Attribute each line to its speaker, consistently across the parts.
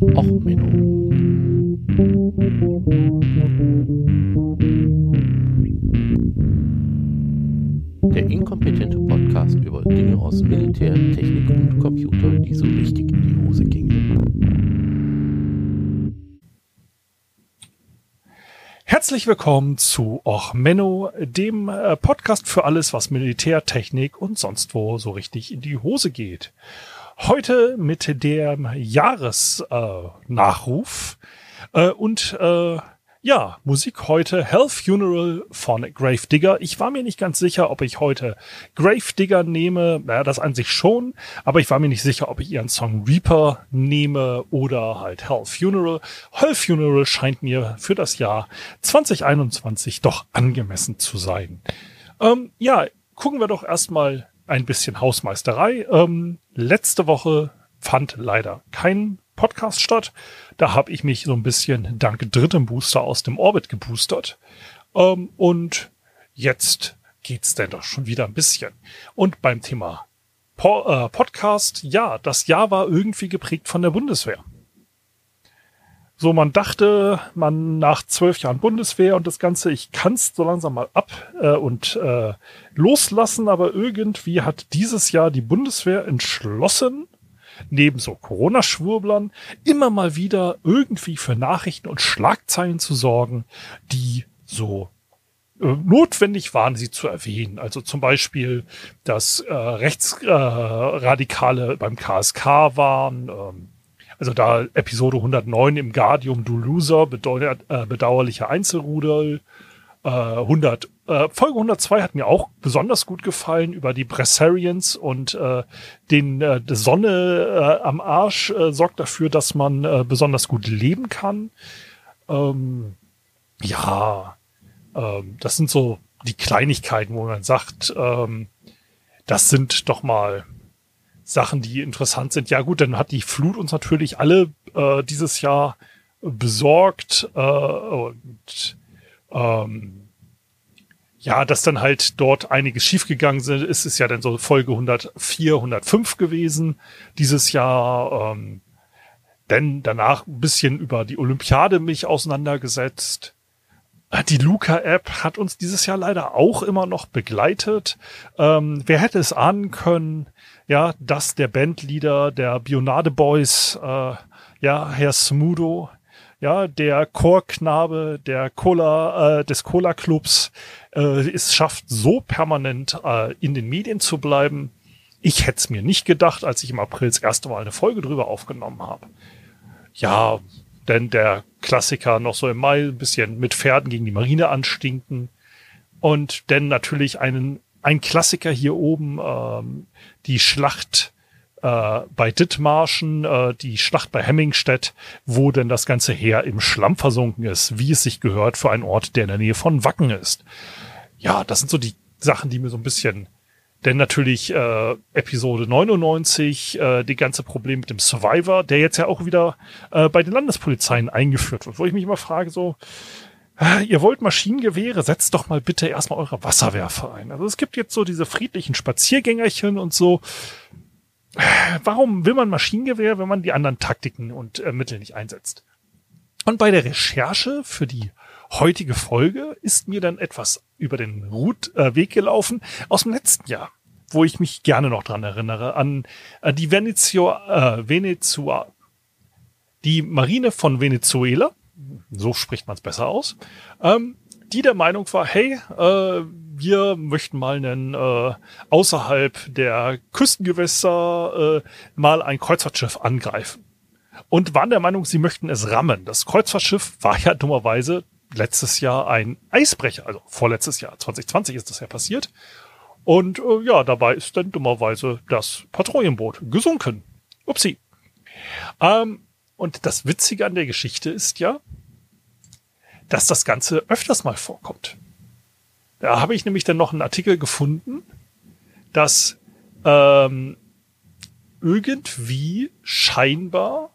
Speaker 1: Och, Menno. Der inkompetente Podcast über Dinge aus Militär, Technik und Computer, die so richtig in die Hose gingen.
Speaker 2: Herzlich willkommen zu Och Menno, dem äh, Podcast für alles, was Militär, Technik und sonst wo so richtig in die Hose geht. Heute mit dem Jahresnachruf äh, äh, und äh, ja, Musik heute Hell Funeral von Gravedigger. Ich war mir nicht ganz sicher, ob ich heute Gravedigger nehme. Naja, das an sich schon. Aber ich war mir nicht sicher, ob ich ihren Song Reaper nehme oder halt Hell Funeral. Hell Funeral scheint mir für das Jahr 2021 doch angemessen zu sein. Ähm, ja, gucken wir doch erstmal ein bisschen Hausmeisterei. Ähm, letzte Woche fand leider kein Podcast statt. Da habe ich mich so ein bisschen dank drittem Booster aus dem Orbit geboostert. Ähm, und jetzt geht's denn doch schon wieder ein bisschen. Und beim Thema po äh, Podcast, ja, das Jahr war irgendwie geprägt von der Bundeswehr. So, man dachte, man nach zwölf Jahren Bundeswehr und das Ganze, ich kann's so langsam mal ab äh, und äh, loslassen, aber irgendwie hat dieses Jahr die Bundeswehr entschlossen, neben so Corona-Schwurblern immer mal wieder irgendwie für Nachrichten und Schlagzeilen zu sorgen, die so äh, notwendig waren, sie zu erwähnen. Also zum Beispiel, dass äh, Rechtsradikale äh, beim KSK waren, ähm, also da Episode 109 im Guardium du Loser, bedeutet, äh, bedauerliche Einzelrudel, äh, 100 äh, Folge 102 hat mir auch besonders gut gefallen über die Bressarians und äh, den äh, die Sonne äh, am Arsch äh, sorgt dafür, dass man äh, besonders gut leben kann. Ähm, ja, ähm, das sind so die Kleinigkeiten, wo man sagt, ähm, das sind doch mal Sachen, die interessant sind. Ja gut, dann hat die Flut uns natürlich alle äh, dieses Jahr besorgt äh, und ähm, ja, dass dann halt dort einiges schiefgegangen sind, ist es ja dann so Folge 104, 105 gewesen dieses Jahr. Ähm, denn danach ein bisschen über die Olympiade mich auseinandergesetzt. Die Luca-App hat uns dieses Jahr leider auch immer noch begleitet. Ähm, wer hätte es ahnen können, ja, dass der Bandleader der Bionade Boys, äh, ja, Herr Smudo, ja, der Chorknabe der Cola, äh, des Cola-Clubs, äh, es schafft, so permanent äh, in den Medien zu bleiben. Ich hätte es mir nicht gedacht, als ich im April das erste Mal eine Folge drüber aufgenommen habe. Ja, denn der Klassiker noch so im Mai ein bisschen mit Pferden gegen die Marine anstinken. Und denn natürlich einen, ein Klassiker hier oben, ähm, die Schlacht äh, bei Dithmarschen, äh, die Schlacht bei Hemmingstedt, wo denn das ganze Heer im Schlamm versunken ist, wie es sich gehört für einen Ort, der in der Nähe von Wacken ist. Ja, das sind so die Sachen, die mir so ein bisschen denn natürlich äh, Episode 99, äh, die ganze Problem mit dem Survivor, der jetzt ja auch wieder äh, bei den Landespolizeien eingeführt wird, wo ich mich immer frage, so, ihr wollt Maschinengewehre, setzt doch mal bitte erstmal eure Wasserwerfer ein. Also es gibt jetzt so diese friedlichen Spaziergängerchen und so warum will man Maschinengewehr, wenn man die anderen Taktiken und äh, Mittel nicht einsetzt? Und bei der Recherche für die heutige Folge ist mir dann etwas über den Root, äh, Weg gelaufen aus dem letzten Jahr, wo ich mich gerne noch dran erinnere, an äh, die Venezio, äh, Venezua, die Marine von Venezuela, so spricht man es besser aus, ähm, die der Meinung war, hey, äh, wir möchten mal einen äh, außerhalb der Küstengewässer äh, mal ein Kreuzfahrtschiff angreifen. Und waren der Meinung, sie möchten es rammen. Das Kreuzfahrtschiff war ja dummerweise letztes Jahr ein Eisbrecher, also vorletztes Jahr, 2020 ist das ja passiert. Und äh, ja, dabei ist dann dummerweise das Patrouillenboot gesunken. Upsi. Ähm, und das Witzige an der Geschichte ist ja, dass das Ganze öfters mal vorkommt. Da habe ich nämlich dann noch einen Artikel gefunden, dass ähm, irgendwie scheinbar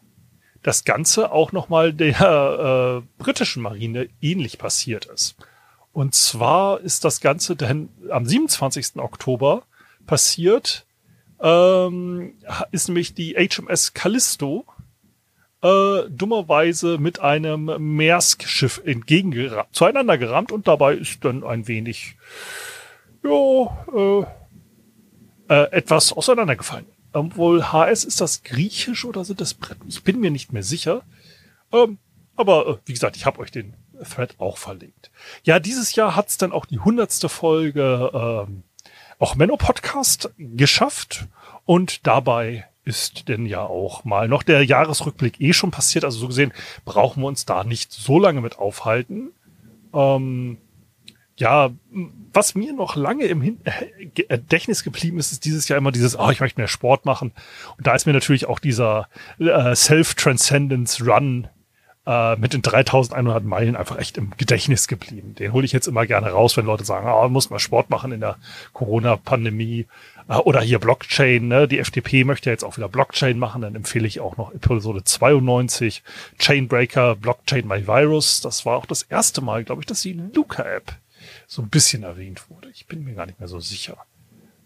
Speaker 2: das Ganze auch nochmal der äh, britischen Marine ähnlich passiert ist. Und zwar ist das Ganze dann am 27. Oktober passiert, ähm, ist nämlich die HMS Callisto äh, dummerweise mit einem Maersk-Schiff entgegengerammt, zueinander gerammt und dabei ist dann ein wenig, ja, äh, äh, etwas auseinandergefallen. Obwohl HS ist das griechisch oder sind das Brett? Ich bin mir nicht mehr sicher. Ähm, aber äh, wie gesagt, ich habe euch den Thread auch verlinkt. Ja, dieses Jahr hat's dann auch die hundertste Folge ähm, auch Menno Podcast geschafft und dabei ist denn ja auch mal noch der Jahresrückblick eh schon passiert. Also so gesehen brauchen wir uns da nicht so lange mit aufhalten. Ähm, ja, was mir noch lange im äh, Gedächtnis geblieben ist, ist dieses Jahr immer dieses, oh, ich möchte mehr Sport machen. Und da ist mir natürlich auch dieser äh, Self-Transcendence Run äh, mit den 3100 Meilen einfach echt im Gedächtnis geblieben. Den hole ich jetzt immer gerne raus, wenn Leute sagen, ah, muss man Sport machen in der Corona-Pandemie. Äh, oder hier Blockchain, ne? Die FDP möchte jetzt auch wieder Blockchain machen, dann empfehle ich auch noch Episode 92, Chainbreaker, Blockchain My Virus. Das war auch das erste Mal, glaube ich, dass die Luca-App so ein bisschen erwähnt wurde. Ich bin mir gar nicht mehr so sicher.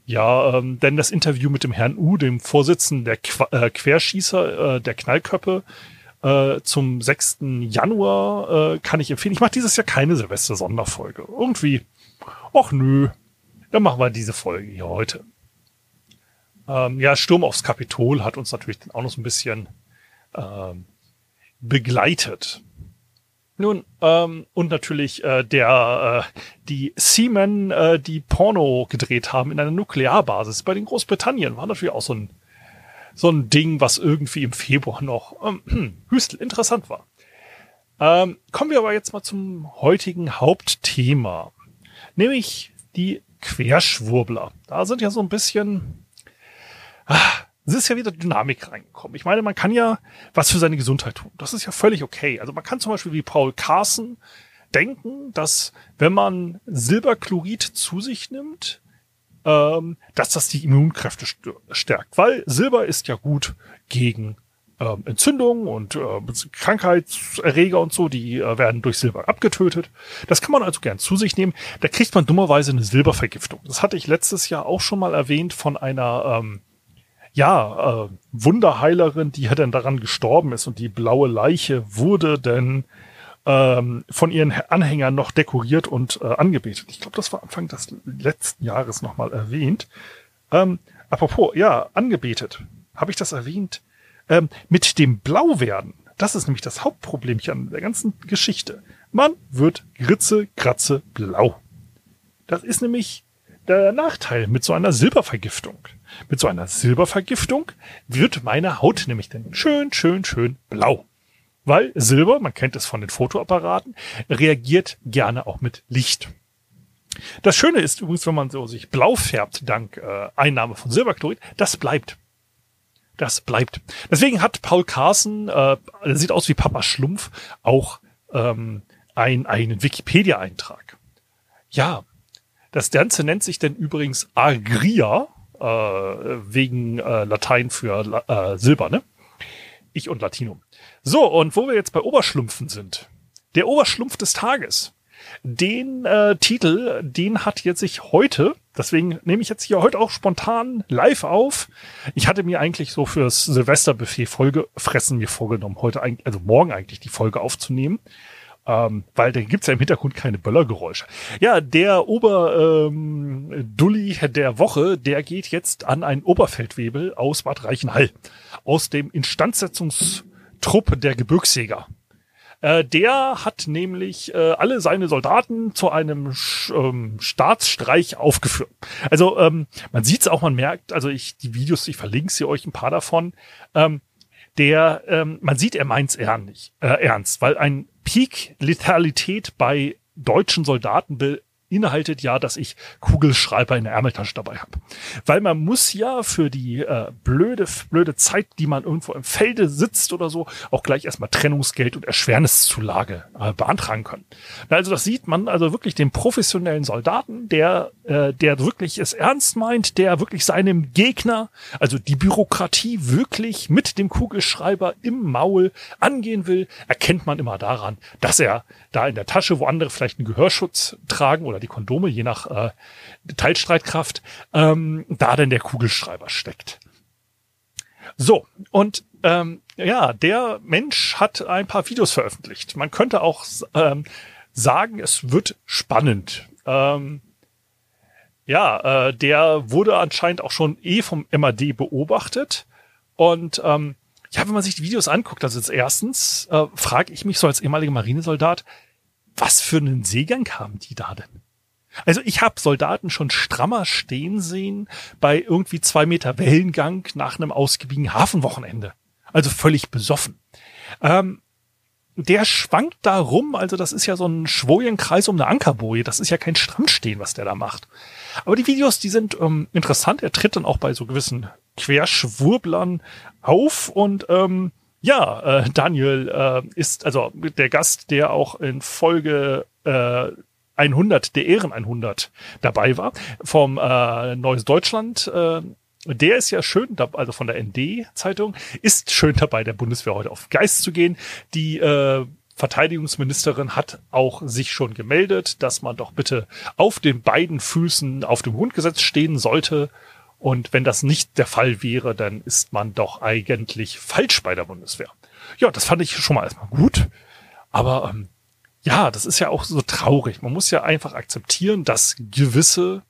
Speaker 2: Ja, ähm, denn das Interview mit dem Herrn U, dem Vorsitzenden der Qu äh, Querschießer, äh, der Knallköppe, äh, zum 6. Januar äh, kann ich empfehlen. Ich mache dieses Jahr keine Silvester-Sonderfolge. Irgendwie, ach nö, dann machen wir diese Folge hier heute. Ähm, ja, Sturm aufs Kapitol hat uns natürlich dann auch noch so ein bisschen ähm, begleitet. Nun, ähm, und natürlich äh, der äh, die Seamen, äh, die Porno gedreht haben in einer Nuklearbasis bei den Großbritannien, war natürlich auch so ein so ein Ding, was irgendwie im Februar noch ähm, Hüstel interessant war. Ähm, kommen wir aber jetzt mal zum heutigen Hauptthema, nämlich die Querschwurbler. Da sind ja so ein bisschen, ah, es ist ja wieder Dynamik reingekommen. Ich meine, man kann ja was für seine Gesundheit tun. Das ist ja völlig okay. Also man kann zum Beispiel wie Paul Carson denken, dass wenn man Silberchlorid zu sich nimmt, ähm, dass das die Immunkräfte stärkt. Weil Silber ist ja gut gegen ähm, Entzündungen und äh, Krankheitserreger und so, die äh, werden durch Silber abgetötet. Das kann man also gern zu sich nehmen. Da kriegt man dummerweise eine Silbervergiftung. Das hatte ich letztes Jahr auch schon mal erwähnt von einer ähm, ja, äh, Wunderheilerin, die ja dann daran gestorben ist und die blaue Leiche wurde denn ähm, von ihren Anhängern noch dekoriert und äh, angebetet. Ich glaube, das war Anfang des letzten Jahres nochmal erwähnt. Ähm, apropos, ja, angebetet. Habe ich das erwähnt? Ähm, mit dem Blauwerden. Das ist nämlich das Hauptproblemchen an der ganzen Geschichte. Man wird Gritze, Kratze, blau. Das ist nämlich der Nachteil mit so einer Silbervergiftung. Mit so einer Silbervergiftung wird meine Haut nämlich dann schön, schön, schön blau. Weil Silber, man kennt es von den Fotoapparaten, reagiert gerne auch mit Licht. Das Schöne ist übrigens, wenn man so sich blau färbt dank äh, Einnahme von Silberchlorid, das bleibt. Das bleibt. Deswegen hat Paul Carson, äh, sieht aus wie Papa Schlumpf, auch ähm, ein, einen Wikipedia-Eintrag. Ja, das Ganze nennt sich denn übrigens Agria, äh, wegen äh, Latein für äh, Silber, ne? Ich und Latinum. So, und wo wir jetzt bei Oberschlumpfen sind. Der Oberschlumpf des Tages. Den äh, Titel, den hat jetzt sich heute, deswegen nehme ich jetzt hier heute auch spontan live auf. Ich hatte mir eigentlich so fürs Silvesterbuffet Folge fressen mir vorgenommen, heute eigentlich, also morgen eigentlich die Folge aufzunehmen. Ähm, weil da gibt's ja im Hintergrund keine Böllergeräusche. Ja, der Oberdulli ähm, der Woche, der geht jetzt an einen Oberfeldwebel aus Bad Reichenhall. Aus dem Instandsetzungs Truppe der Gebirgsjäger. Äh, der hat nämlich äh, alle seine Soldaten zu einem ähm, Staatsstreich aufgeführt. Also ähm, man sieht es auch, man merkt, also ich die Videos, ich verlinke sie euch ein paar davon. Ähm, der, ähm, man sieht, er meint's ernst, äh, ernst, weil ein Peak Letalität bei deutschen Soldaten beinhaltet ja, dass ich Kugelschreiber in der Ärmeltasche dabei habe. Weil man muss ja für die äh, blöde, blöde Zeit, die man irgendwo im Felde sitzt oder so, auch gleich erstmal Trennungsgeld und Erschwerniszulage äh, beantragen können. Also das sieht man also wirklich den professionellen Soldaten, der, äh, der wirklich es ernst meint, der wirklich seinem Gegner, also die Bürokratie wirklich mit dem Kugelschreiber im Maul angehen will, erkennt man immer daran, dass er da in der Tasche, wo andere vielleicht einen Gehörschutz tragen oder die Kondome, je nach äh, Teilstreitkraft, ähm, da denn der Kugelschreiber steckt. So, und ähm, ja, der Mensch hat ein paar Videos veröffentlicht. Man könnte auch ähm, sagen, es wird spannend. Ähm, ja, äh, der wurde anscheinend auch schon eh vom MAD beobachtet. Und ähm, ja, wenn man sich die Videos anguckt, also jetzt erstens äh, frage ich mich so als ehemaliger Marinesoldat, was für einen Seegang haben die da denn? Also ich habe Soldaten schon strammer stehen sehen bei irgendwie zwei Meter Wellengang nach einem ausgiebigen Hafenwochenende. Also völlig besoffen. Ähm, der schwankt da rum, also das ist ja so ein Schwojenkreis um eine Ankerboje. Das ist ja kein Strandstehen, was der da macht. Aber die Videos, die sind ähm, interessant. Er tritt dann auch bei so gewissen Querschwurblern auf und ähm, ja, äh, Daniel äh, ist also der Gast, der auch in Folge äh, 100, der Ehren 100 dabei war, vom äh, Neues Deutschland. Äh, der ist ja schön, also von der ND-Zeitung, ist schön dabei, der Bundeswehr heute auf Geist zu gehen. Die äh, Verteidigungsministerin hat auch sich schon gemeldet, dass man doch bitte auf den beiden Füßen auf dem Grundgesetz stehen sollte. Und wenn das nicht der Fall wäre, dann ist man doch eigentlich falsch bei der Bundeswehr. Ja, das fand ich schon mal erstmal gut. Aber ähm, ja, das ist ja auch so traurig. Man muss ja einfach akzeptieren, dass gewisse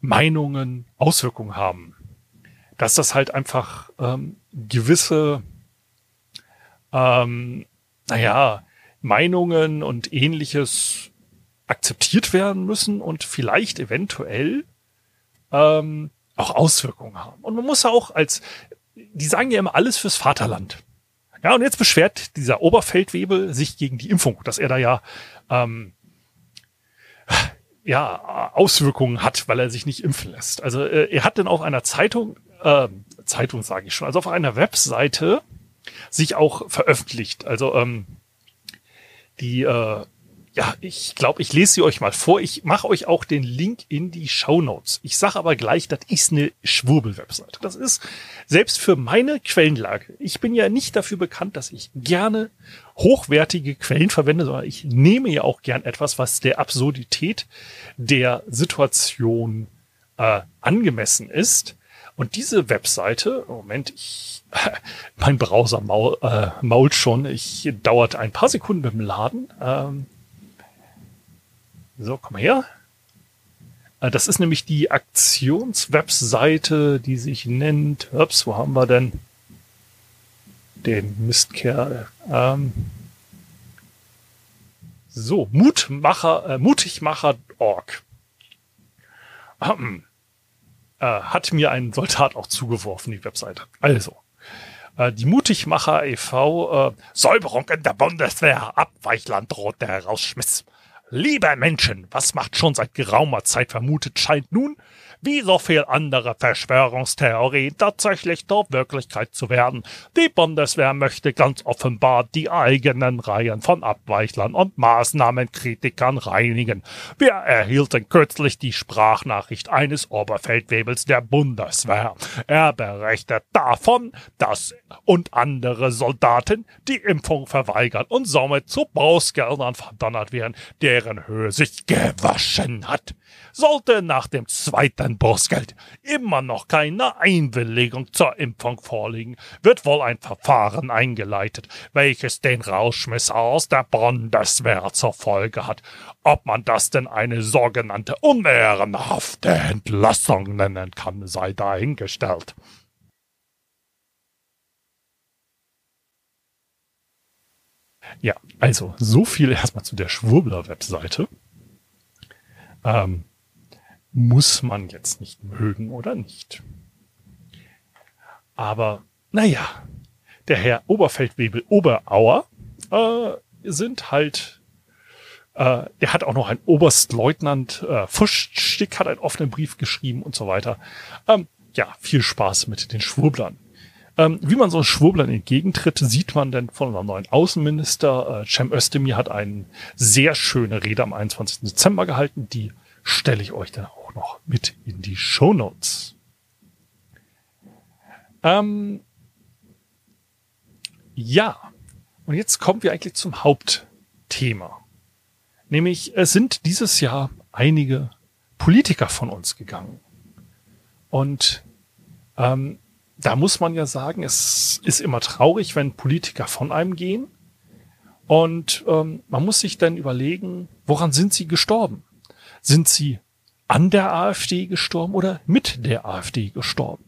Speaker 2: Meinungen Auswirkungen haben. Dass das halt einfach ähm, gewisse, ähm, naja, Meinungen und ähnliches akzeptiert werden müssen und vielleicht eventuell ähm, auch Auswirkungen haben. Und man muss ja auch als, die sagen ja immer alles fürs Vaterland. Ja, und jetzt beschwert dieser Oberfeldwebel sich gegen die Impfung, dass er da ja ähm, ja Auswirkungen hat, weil er sich nicht impfen lässt. Also äh, er hat dann auf einer Zeitung, äh, Zeitung sage ich schon, also auf einer Webseite sich auch veröffentlicht. Also ähm, die äh, ja, ich glaube, ich lese sie euch mal vor. Ich mache euch auch den Link in die Show Notes. Ich sage aber gleich, das ist eine Schwurbel-Webseite. Das ist selbst für meine Quellenlage. Ich bin ja nicht dafür bekannt, dass ich gerne hochwertige Quellen verwende, sondern ich nehme ja auch gern etwas, was der Absurdität der Situation äh, angemessen ist. Und diese Webseite, Moment, ich, mein Browser maul, äh, mault schon, ich dauert ein paar Sekunden beim Laden. Ähm, so, komm mal her. Äh, das ist nämlich die Aktionswebseite, die sich nennt, ups, wo haben wir denn den Mistkerl? Ähm, so, Mutmacher, äh, mutigmacher.org. Ähm, äh, hat mir ein Soldat auch zugeworfen, die Webseite. Also, äh, die Mutigmacher e.V. Äh, Säuberung in der Bundeswehr, Abweichland droht der Herausschmiss. Liebe Menschen, was macht schon seit geraumer Zeit vermutet scheint nun, wie so viel andere Verschwörungstheorien tatsächlich zur Wirklichkeit zu werden. Die Bundeswehr möchte ganz offenbar die eigenen Reihen von Abweichlern und Maßnahmenkritikern reinigen. Wir erhielten kürzlich die Sprachnachricht eines Oberfeldwebels der Bundeswehr. Er berichtet davon, dass und andere Soldaten die Impfung verweigern und somit zu Brustgeldern verdonnert werden, deren Höhe sich gewaschen hat. Sollte nach dem zweiten Bußgeld immer noch keine Einwilligung zur Impfung vorliegen, wird wohl ein Verfahren eingeleitet, welches den Rauschmiss aus der Bundeswehr zur Folge hat. Ob man das denn eine sogenannte unehrenhafte Entlassung nennen kann, sei dahingestellt. Ja, also so viel erstmal zu der Schwurbler-Webseite. Ähm, muss man jetzt nicht mögen oder nicht. Aber naja, der Herr Oberfeldwebel Oberauer äh, sind halt, äh, der hat auch noch ein Oberstleutnant äh, Fuschstick, hat einen offenen Brief geschrieben und so weiter. Ähm, ja, viel Spaß mit den Schwurblern. Ähm, wie man so Schwurblern entgegentritt, sieht man denn von unserem neuen Außenminister. Äh, Cem Özdemir hat eine sehr schöne Rede am 21. Dezember gehalten, die stelle ich euch dann auch noch mit in die Show Notes. Ähm, ja, und jetzt kommen wir eigentlich zum Hauptthema. Nämlich, es sind dieses Jahr einige Politiker von uns gegangen. Und ähm, da muss man ja sagen, es ist immer traurig, wenn Politiker von einem gehen. Und ähm, man muss sich dann überlegen, woran sind sie gestorben? Sind sie an der AfD gestorben oder mit der AfD gestorben?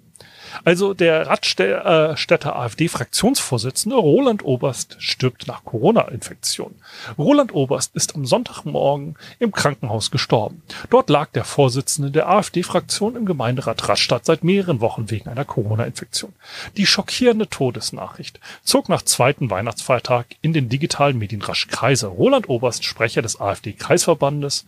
Speaker 2: Also der Radstädter AfD-Fraktionsvorsitzende Roland Oberst stirbt nach Corona-Infektion. Roland Oberst ist am Sonntagmorgen im Krankenhaus gestorben. Dort lag der Vorsitzende der AfD-Fraktion im Gemeinderat Radstadt seit mehreren Wochen wegen einer Corona-Infektion. Die schockierende Todesnachricht zog nach zweiten Weihnachtsfeiertag in den digitalen Medien rasch Kreise. Roland Oberst, Sprecher des AfD-Kreisverbandes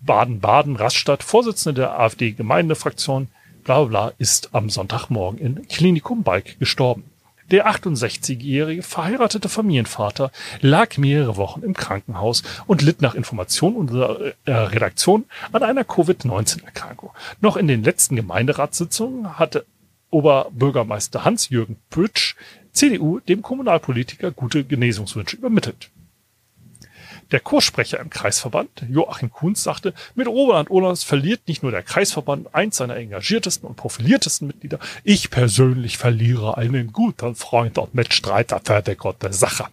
Speaker 2: Baden-Baden, Rastatt, Vorsitzende der AfD-Gemeindefraktion, bla bla, ist am Sonntagmorgen in Klinikum Balk gestorben. Der 68-jährige verheiratete Familienvater lag mehrere Wochen im Krankenhaus und litt nach Informationen unserer äh, Redaktion an einer Covid-19-Erkrankung. Noch in den letzten Gemeinderatssitzungen hatte Oberbürgermeister Hans-Jürgen Pötsch, CDU, dem Kommunalpolitiker gute Genesungswünsche übermittelt. Der Kurssprecher im Kreisverband, Joachim Kunz, sagte, mit Roland Ohlers verliert nicht nur der Kreisverband eins seiner engagiertesten und profiliertesten Mitglieder, ich persönlich verliere einen guten Freund und Mitstreiter die gute Sache.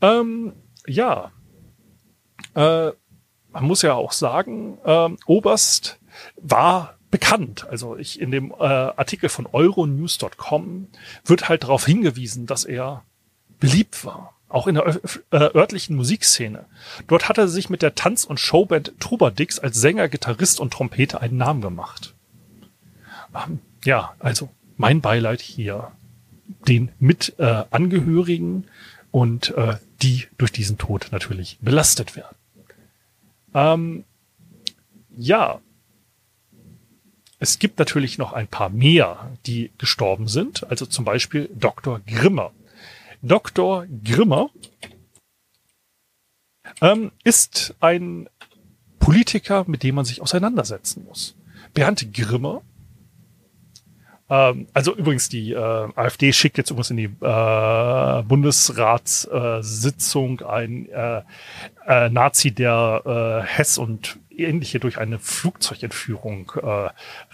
Speaker 2: Ähm, ja, äh, man muss ja auch sagen, äh, Oberst war bekannt. Also ich in dem äh, Artikel von euronews.com wird halt darauf hingewiesen, dass er beliebt war auch in der äh, örtlichen Musikszene. Dort hat er sich mit der Tanz- und Showband Trubadix als Sänger, Gitarrist und Trompeter einen Namen gemacht. Ähm, ja, also mein Beileid hier den Mitangehörigen äh, und äh, die durch diesen Tod natürlich belastet werden. Ähm, ja, es gibt natürlich noch ein paar mehr, die gestorben sind. Also zum Beispiel Dr. Grimmer. Dr. Grimmer ähm, ist ein Politiker, mit dem man sich auseinandersetzen muss. Bernd Grimmer, ähm, also übrigens die äh, AfD schickt jetzt übrigens in die äh, Bundesratssitzung äh, ein äh, äh, Nazi, der äh, Hess und ähnliche durch eine Flugzeugentführung äh,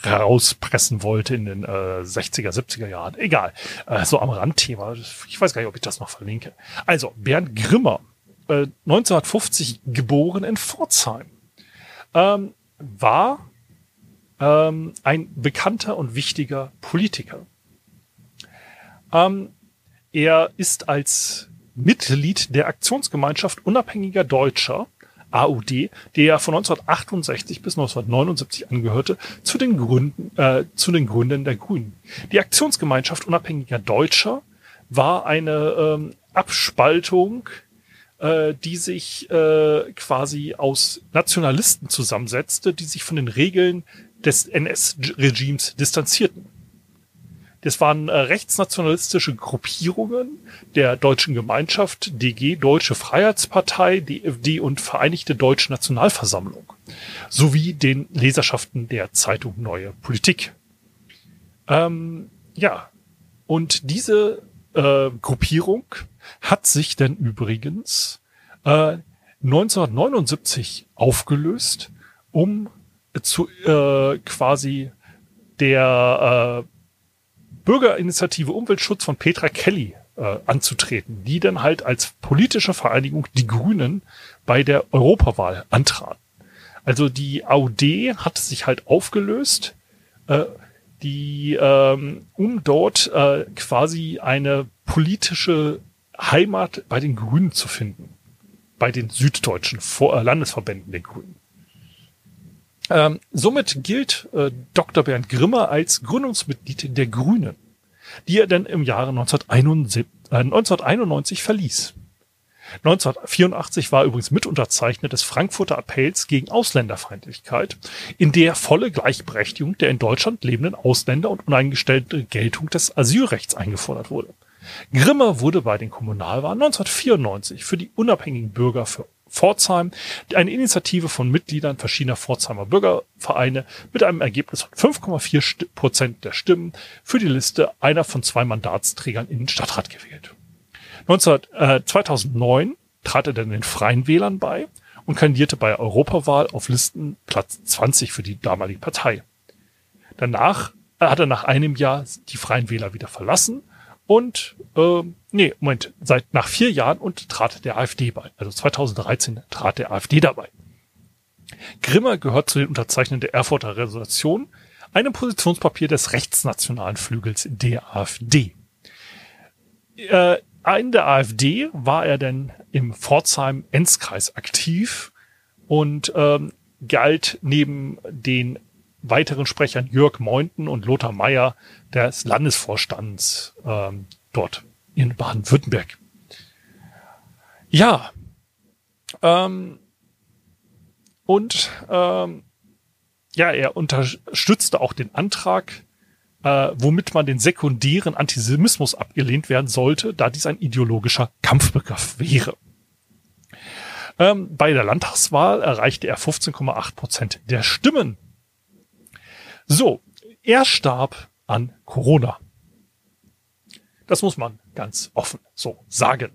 Speaker 2: rauspressen wollte in den äh, 60er, 70er Jahren. Egal. Äh, so am Randthema. Ich weiß gar nicht, ob ich das noch verlinke. Also, Bernd Grimmer, äh, 1950 geboren in Pforzheim, ähm, war ähm, ein bekannter und wichtiger Politiker. Ähm, er ist als Mitglied der Aktionsgemeinschaft unabhängiger Deutscher AUD, der von 1968 bis 1979 angehörte, zu den Gründen, äh, zu den Gründern der Grünen. Die Aktionsgemeinschaft unabhängiger Deutscher war eine ähm, Abspaltung, äh, die sich äh, quasi aus Nationalisten zusammensetzte, die sich von den Regeln des NS-Regimes distanzierten. Das waren äh, rechtsnationalistische Gruppierungen der deutschen Gemeinschaft, DG, Deutsche Freiheitspartei, DFD und Vereinigte Deutsche Nationalversammlung, sowie den Leserschaften der Zeitung Neue Politik. Ähm, ja, und diese äh, Gruppierung hat sich denn übrigens äh, 1979 aufgelöst, um zu äh, quasi der äh, Bürgerinitiative Umweltschutz von Petra Kelly äh, anzutreten, die dann halt als politische Vereinigung die Grünen bei der Europawahl antraten. Also die AUD hat sich halt aufgelöst, äh, die ähm, um dort äh, quasi eine politische Heimat bei den Grünen zu finden, bei den süddeutschen Vor äh, Landesverbänden der Grünen. Ähm, somit gilt äh, Dr. Bernd Grimmer als Gründungsmitglied der Grünen, die er dann im Jahre 1971, äh, 1991 verließ. 1984 war übrigens Mitunterzeichner des Frankfurter Appells gegen Ausländerfeindlichkeit, in der volle Gleichberechtigung der in Deutschland lebenden Ausländer und uneingestellte Geltung des Asylrechts eingefordert wurde. Grimmer wurde bei den Kommunalwahlen 1994 für die unabhängigen Bürger für Pforzheim, eine Initiative von Mitgliedern verschiedener Pforzheimer Bürgervereine mit einem Ergebnis von 5,4 Prozent der Stimmen für die Liste einer von zwei Mandatsträgern in den Stadtrat gewählt. 19, äh, 2009 trat er dann den Freien Wählern bei und kandidierte bei Europawahl auf Listenplatz 20 für die damalige Partei. Danach äh, hat er nach einem Jahr die Freien Wähler wieder verlassen und äh, nee, Moment, seit nach vier Jahren und trat der AfD bei. Also 2013 trat der AfD dabei. Grimmer gehört zu den Unterzeichnern der Erfurter Resolution, einem Positionspapier des rechtsnationalen Flügels der AfD. Äh, in der AfD war er denn im Pforzheim-Enzkreis aktiv und ähm, galt neben den weiteren Sprechern Jörg Meunten und Lothar Meyer des Landesvorstands ähm, dort in Baden-Württemberg. Ja, ähm, und ähm, ja, er unterstützte auch den Antrag, äh, womit man den sekundären Antisemitismus abgelehnt werden sollte, da dies ein ideologischer Kampfbegriff wäre. Ähm, bei der Landtagswahl erreichte er 15,8 Prozent der Stimmen. So, er starb an Corona. Das muss man ganz offen so sagen.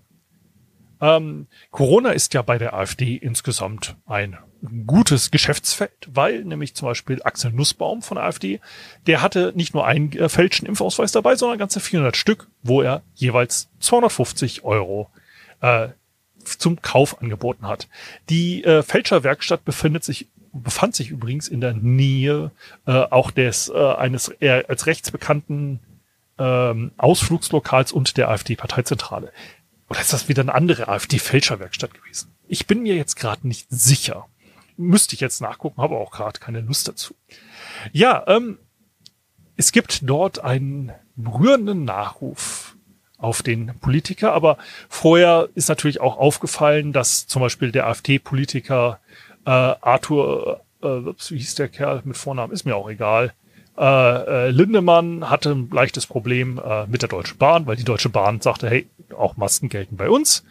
Speaker 2: Ähm, Corona ist ja bei der AfD insgesamt ein gutes Geschäftsfeld, weil nämlich zum Beispiel Axel Nussbaum von der AfD, der hatte nicht nur einen äh, Impfausweis dabei, sondern ganze 400 Stück, wo er jeweils 250 Euro äh, zum Kauf angeboten hat. Die äh, Fälscherwerkstatt befindet sich befand sich übrigens in der Nähe äh, auch des äh, eines eher als rechtsbekannten ähm, Ausflugslokals und der AfD-Parteizentrale. Oder ist das wieder eine andere AfD-Fälscherwerkstatt gewesen? Ich bin mir jetzt gerade nicht sicher. Müsste ich jetzt nachgucken, habe auch gerade keine Lust dazu. Ja, ähm, es gibt dort einen berührenden Nachruf auf den Politiker, aber vorher ist natürlich auch aufgefallen, dass zum Beispiel der AfD-Politiker äh, Arthur, äh, wie hieß der Kerl mit Vornamen, ist mir auch egal, äh, äh, Lindemann hatte ein leichtes Problem äh, mit der Deutschen Bahn, weil die Deutsche Bahn sagte, hey, auch Masken gelten bei uns.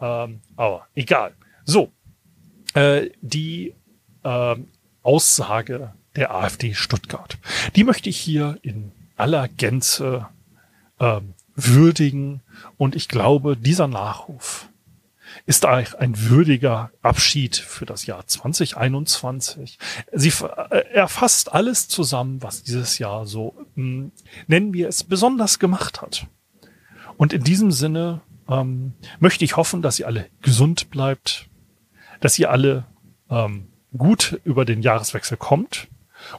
Speaker 2: Ähm, aber egal. So, äh, die äh, Aussage der AfD Stuttgart, die möchte ich hier in aller Gänze äh, würdigen. Und ich glaube, dieser Nachruf ist ein würdiger Abschied für das Jahr 2021. Sie erfasst alles zusammen, was dieses Jahr so, hm, nennen wir es, besonders gemacht hat. Und in diesem Sinne ähm, möchte ich hoffen, dass ihr alle gesund bleibt, dass ihr alle ähm, gut über den Jahreswechsel kommt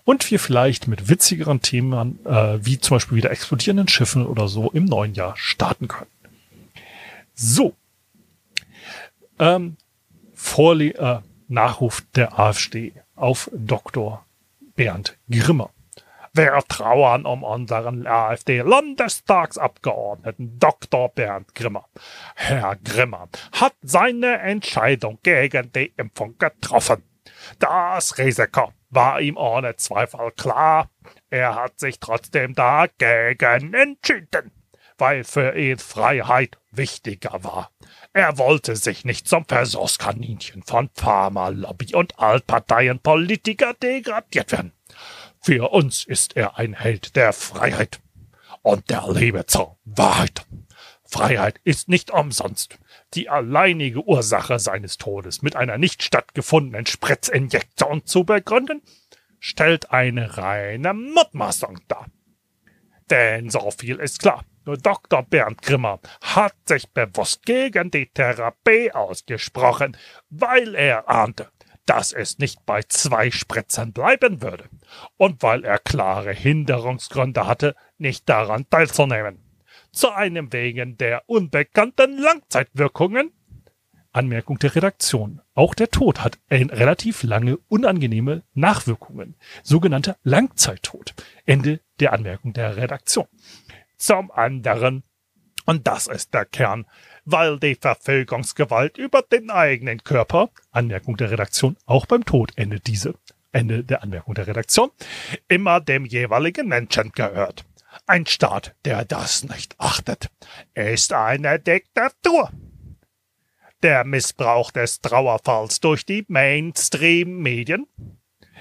Speaker 2: und wir vielleicht mit witzigeren Themen, äh, wie zum Beispiel wieder explodierenden Schiffen oder so, im neuen Jahr starten können. So, ähm, Vorle äh, Nachruf der AfD auf Dr. Bernd Grimmer. Wir trauern um unseren AfD-Landestagsabgeordneten Dr. Bernd Grimmer. Herr Grimmer hat seine Entscheidung gegen die Impfung getroffen. Das Risiko war ihm ohne Zweifel klar. Er hat sich trotzdem dagegen entschieden, weil für ihn Freiheit wichtiger war. Er wollte sich nicht zum Versorgskaninchen von Pharma-Lobby und Altparteienpolitiker degradiert werden. Für uns ist er ein Held der Freiheit und der Liebe zur Wahrheit. Freiheit ist nicht umsonst die alleinige Ursache seines Todes mit einer nicht stattgefundenen Spritzinjektion zu begründen, stellt eine reine Mutmaßung dar. Denn so viel ist klar. Dr. Bernd Grimmer hat sich bewusst gegen die Therapie ausgesprochen, weil er ahnte, dass es nicht bei zwei Spritzern bleiben würde und weil er klare Hinderungsgründe hatte, nicht daran teilzunehmen. Zu einem wegen der unbekannten Langzeitwirkungen Anmerkung der Redaktion. Auch der Tod hat relativ lange unangenehme Nachwirkungen. Sogenannter Langzeittod. Ende der Anmerkung der Redaktion zum anderen. Und das ist der Kern, weil die Verfügungsgewalt über den eigenen Körper, Anmerkung der Redaktion, auch beim Tod endet diese, Ende der Anmerkung der Redaktion, immer dem jeweiligen Menschen gehört. Ein Staat, der das nicht achtet, ist eine Diktatur. Der Missbrauch des Trauerfalls durch die Mainstream-Medien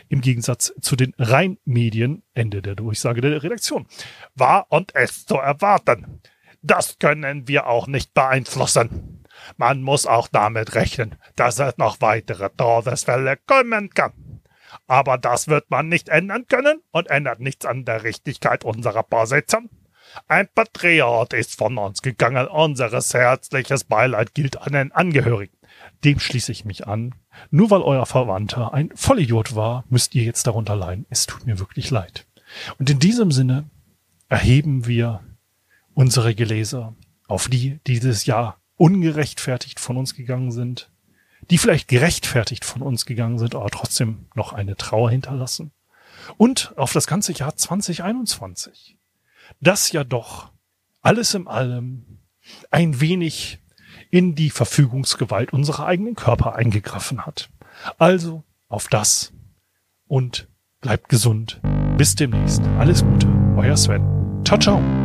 Speaker 2: im Gegensatz zu den Rheinmedien, Ende der Durchsage der Redaktion. War und ist zu erwarten. Das können wir auch nicht beeinflussen. Man muss auch damit rechnen, dass es noch weitere Todesfälle kommen kann. Aber das wird man nicht ändern können und ändert nichts an der Richtigkeit unserer Position. Ein Patriot ist von uns gegangen. Unseres herzliches Beileid gilt an den Angehörigen. Dem schließe ich mich an. Nur weil euer Verwandter ein Vollidiot war, müsst ihr jetzt darunter leiden. Es tut mir wirklich leid. Und in diesem Sinne erheben wir unsere Geleser auf die, die dieses Jahr ungerechtfertigt von uns gegangen sind, die vielleicht gerechtfertigt von uns gegangen sind, aber trotzdem noch eine Trauer hinterlassen. Und auf das ganze Jahr 2021, das ja doch alles in allem ein wenig in die Verfügungsgewalt unserer eigenen Körper eingegriffen hat. Also auf das und bleibt gesund. Bis demnächst. Alles Gute. Euer Sven. Ciao, ciao.